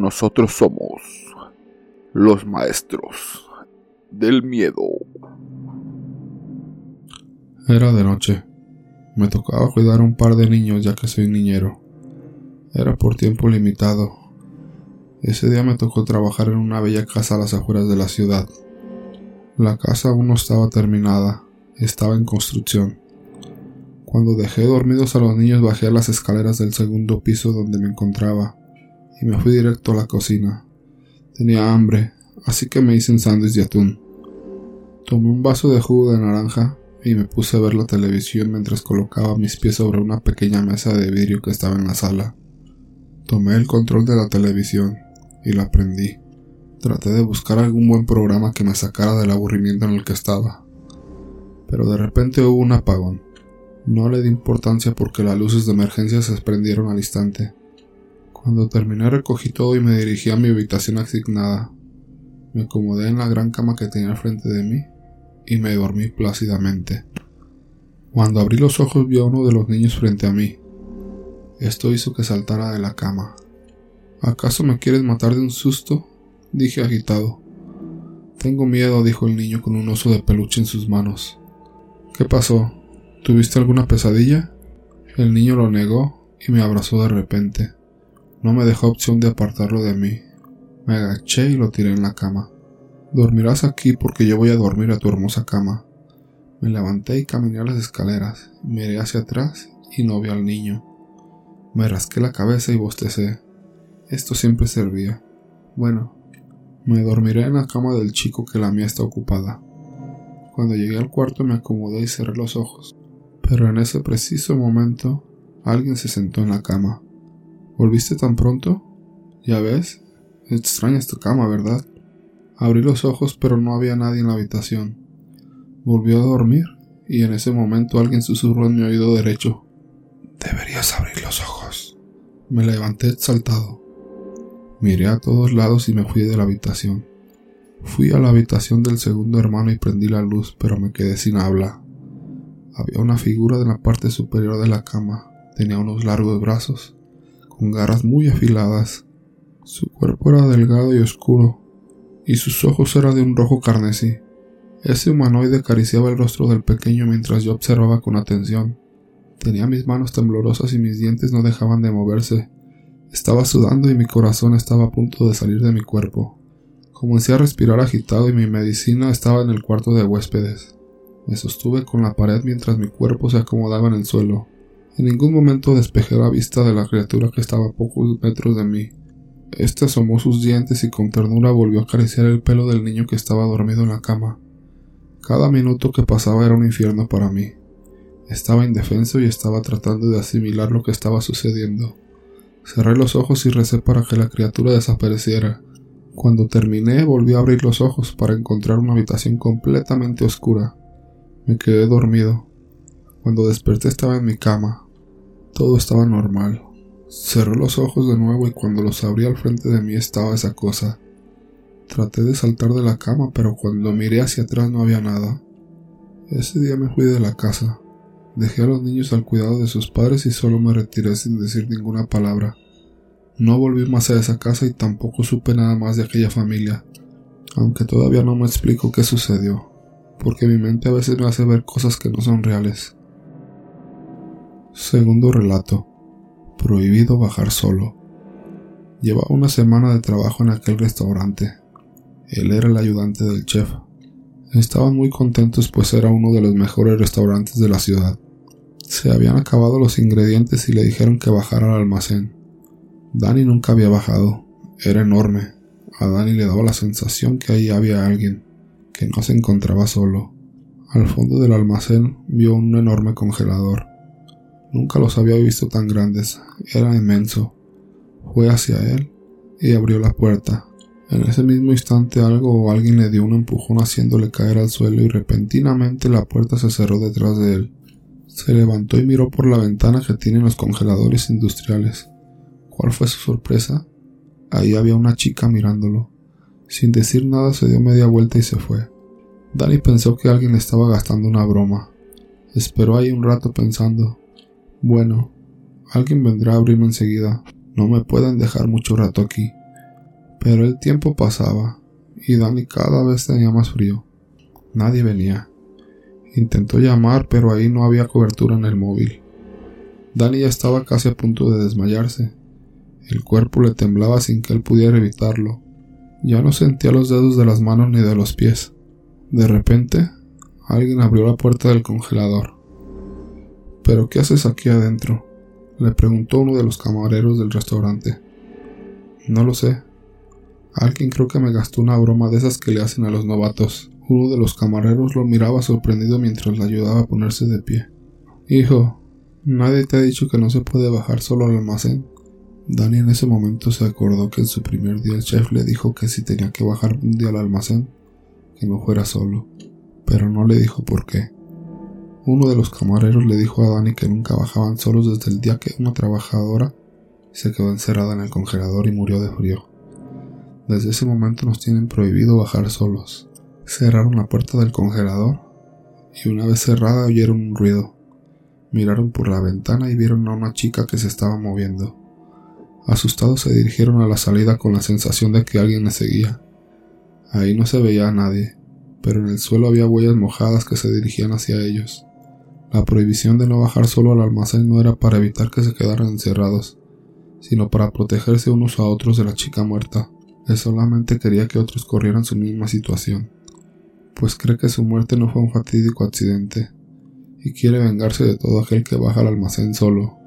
Nosotros somos los maestros del miedo. Era de noche. Me tocaba cuidar un par de niños ya que soy niñero. Era por tiempo limitado. Ese día me tocó trabajar en una bella casa a las afueras de la ciudad. La casa aún no estaba terminada, estaba en construcción. Cuando dejé dormidos a los niños bajé las escaleras del segundo piso donde me encontraba y me fui directo a la cocina. Tenía hambre, así que me hice un sándwich de atún. Tomé un vaso de jugo de naranja y me puse a ver la televisión mientras colocaba mis pies sobre una pequeña mesa de vidrio que estaba en la sala. Tomé el control de la televisión y la prendí. Traté de buscar algún buen programa que me sacara del aburrimiento en el que estaba. Pero de repente hubo un apagón. No le di importancia porque las luces de emergencia se prendieron al instante. Cuando terminé recogí todo y me dirigí a mi habitación asignada. Me acomodé en la gran cama que tenía al frente de mí y me dormí plácidamente. Cuando abrí los ojos vi a uno de los niños frente a mí. Esto hizo que saltara de la cama. ¿Acaso me quieres matar de un susto? dije agitado. Tengo miedo, dijo el niño con un oso de peluche en sus manos. ¿Qué pasó? ¿Tuviste alguna pesadilla? El niño lo negó y me abrazó de repente. No me dejó opción de apartarlo de mí. Me agaché y lo tiré en la cama. Dormirás aquí porque yo voy a dormir a tu hermosa cama. Me levanté y caminé a las escaleras, miré hacia atrás y no vi al niño. Me rasqué la cabeza y bostecé. Esto siempre servía. Bueno, me dormiré en la cama del chico que la mía está ocupada. Cuando llegué al cuarto me acomodé y cerré los ojos, pero en ese preciso momento alguien se sentó en la cama. ¿Volviste tan pronto? Ya ves, extrañas tu cama, ¿verdad? Abrí los ojos pero no había nadie en la habitación. Volvió a dormir y en ese momento alguien susurró en mi oído derecho. Deberías abrir los ojos. Me levanté exaltado. Miré a todos lados y me fui de la habitación. Fui a la habitación del segundo hermano y prendí la luz, pero me quedé sin habla. Había una figura en la parte superior de la cama. Tenía unos largos brazos, con garras muy afiladas. Su cuerpo era delgado y oscuro, y sus ojos eran de un rojo carnesí. Ese humanoide acariciaba el rostro del pequeño mientras yo observaba con atención. Tenía mis manos temblorosas y mis dientes no dejaban de moverse, estaba sudando y mi corazón estaba a punto de salir de mi cuerpo. Comencé a respirar agitado y mi medicina estaba en el cuarto de huéspedes. Me sostuve con la pared mientras mi cuerpo se acomodaba en el suelo. En ningún momento despejé la vista de la criatura que estaba a pocos metros de mí. Este asomó sus dientes y con ternura volvió a acariciar el pelo del niño que estaba dormido en la cama. Cada minuto que pasaba era un infierno para mí. Estaba indefenso y estaba tratando de asimilar lo que estaba sucediendo. Cerré los ojos y recé para que la criatura desapareciera. Cuando terminé volví a abrir los ojos para encontrar una habitación completamente oscura. Me quedé dormido. Cuando desperté estaba en mi cama. Todo estaba normal. Cerré los ojos de nuevo y cuando los abrí al frente de mí estaba esa cosa. Traté de saltar de la cama, pero cuando miré hacia atrás no había nada. Ese día me fui de la casa. Dejé a los niños al cuidado de sus padres y solo me retiré sin decir ninguna palabra. No volví más a esa casa y tampoco supe nada más de aquella familia, aunque todavía no me explico qué sucedió, porque mi mente a veces me hace ver cosas que no son reales. Segundo relato. Prohibido bajar solo. Llevaba una semana de trabajo en aquel restaurante. Él era el ayudante del chef. Estaban muy contentos pues era uno de los mejores restaurantes de la ciudad. Se habían acabado los ingredientes y le dijeron que bajara al almacén. Danny nunca había bajado. Era enorme. A Danny le daba la sensación que ahí había alguien, que no se encontraba solo. Al fondo del almacén vio un enorme congelador. Nunca los había visto tan grandes. Era inmenso. Fue hacia él y abrió la puerta. En ese mismo instante algo o alguien le dio un empujón haciéndole caer al suelo y repentinamente la puerta se cerró detrás de él. Se levantó y miró por la ventana que tienen los congeladores industriales. ¿Cuál fue su sorpresa? Ahí había una chica mirándolo. Sin decir nada se dio media vuelta y se fue. Danny pensó que alguien le estaba gastando una broma. Esperó ahí un rato pensando. Bueno, alguien vendrá a abrirme enseguida. No me pueden dejar mucho rato aquí. Pero el tiempo pasaba y Dani cada vez tenía más frío. Nadie venía. Intentó llamar, pero ahí no había cobertura en el móvil. Dani ya estaba casi a punto de desmayarse. El cuerpo le temblaba sin que él pudiera evitarlo. Ya no sentía los dedos de las manos ni de los pies. De repente, alguien abrió la puerta del congelador. ¿Pero qué haces aquí adentro? le preguntó uno de los camareros del restaurante. No lo sé. Alguien creo que me gastó una broma de esas que le hacen a los novatos. Uno de los camareros lo miraba sorprendido mientras le ayudaba a ponerse de pie. Hijo, nadie te ha dicho que no se puede bajar solo al almacén. Dani en ese momento se acordó que en su primer día el chef le dijo que si tenía que bajar un día al almacén, que no fuera solo, pero no le dijo por qué. Uno de los camareros le dijo a Dani que nunca bajaban solos desde el día que una trabajadora se quedó encerrada en el congelador y murió de frío. Desde ese momento nos tienen prohibido bajar solos. Cerraron la puerta del congelador y una vez cerrada oyeron un ruido. Miraron por la ventana y vieron a una chica que se estaba moviendo. Asustados se dirigieron a la salida con la sensación de que alguien les seguía. Ahí no se veía a nadie, pero en el suelo había huellas mojadas que se dirigían hacia ellos. La prohibición de no bajar solo al almacén no era para evitar que se quedaran encerrados, sino para protegerse unos a otros de la chica muerta. Él solamente quería que otros corrieran su misma situación, pues cree que su muerte no fue un fatídico accidente, y quiere vengarse de todo aquel que baja al almacén solo.